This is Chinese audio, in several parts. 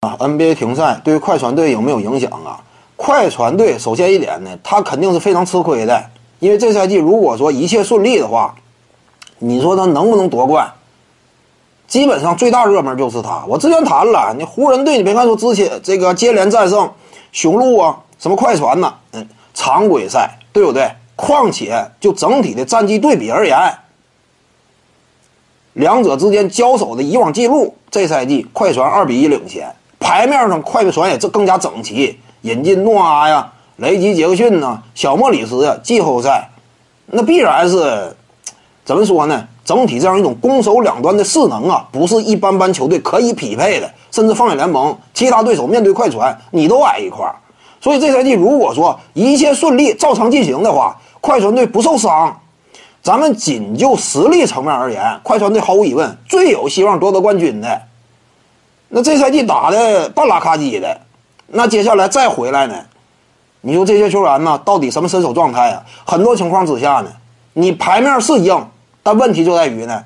啊，NBA 停赛对于快船队有没有影响啊？快船队首先一点呢，他肯定是非常吃亏的，因为这赛季如果说一切顺利的话，你说他能不能夺冠？基本上最大热门就是他。我之前谈了，你湖人队，你别看说之前这个接连战胜雄鹿啊，什么快船呐，嗯，常规赛对不对？况且就整体的战绩对比而言，两者之间交手的以往记录，这赛季快船二比一领先。台面上，快的船也这更加整齐，引进诺阿呀、雷吉杰克逊呐、小莫里斯呀，季后赛，那必然是怎么说呢？整体这样一种攻守两端的势能啊，不是一般般球队可以匹配的。甚至放眼联盟，其他对手面对快船，你都矮一块儿。所以这赛季如果说一切顺利、照常进行的话，快船队不受伤，咱们仅就实力层面而言，快船队毫无疑问最有希望夺得冠军的。那这赛季打的半拉卡叽的，那接下来再回来呢？你说这些球员呢，到底什么身手状态啊？很多情况之下呢，你牌面是硬，但问题就在于呢，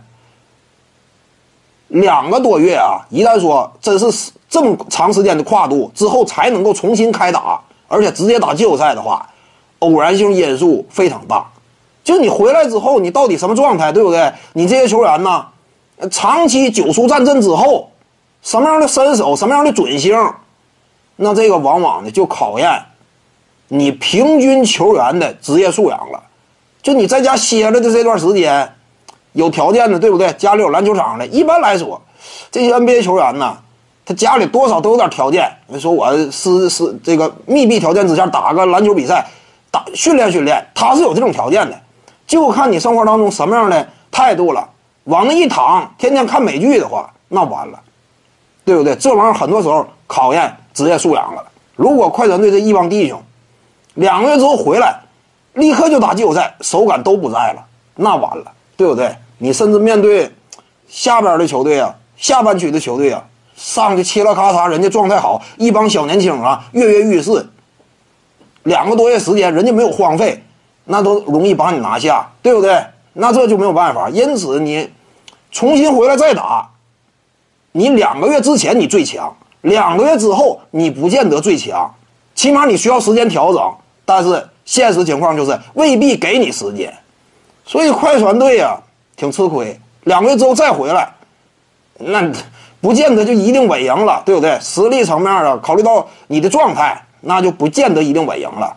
两个多月啊，一旦说真是这么长时间的跨度之后才能够重新开打，而且直接打季后赛的话，偶然性因素非常大。就你回来之后，你到底什么状态，对不对？你这些球员呢，长期久疏战阵之后。什么样的身手，什么样的准星，那这个往往呢就考验你平均球员的职业素养了。就你在家歇着的这段时间，有条件的，对不对？家里有篮球场的，一般来说，这些 NBA 球员呢，他家里多少都有点条件。你说我是是这个密闭条件之下打个篮球比赛，打训练训练，他是有这种条件的，就看你生活当中什么样的态度了。往那一躺，天天看美剧的话，那完了。对不对？这玩意儿很多时候考验职业素养了。如果快船队这一帮弟兄两个月之后回来，立刻就打季后赛，手感都不在了，那完了，对不对？你甚至面对下边的球队啊，下半区的球队啊，上去切了咔嚓，人家状态好，一帮小年轻啊，跃跃欲试，两个多月时间，人家没有荒废，那都容易把你拿下，对不对？那这就没有办法。因此，你重新回来再打。你两个月之前你最强，两个月之后你不见得最强，起码你需要时间调整。但是现实情况就是未必给你时间，所以快船队呀挺吃亏。两个月之后再回来，那不见得就一定稳赢了，对不对？实力层面啊，考虑到你的状态，那就不见得一定稳赢了。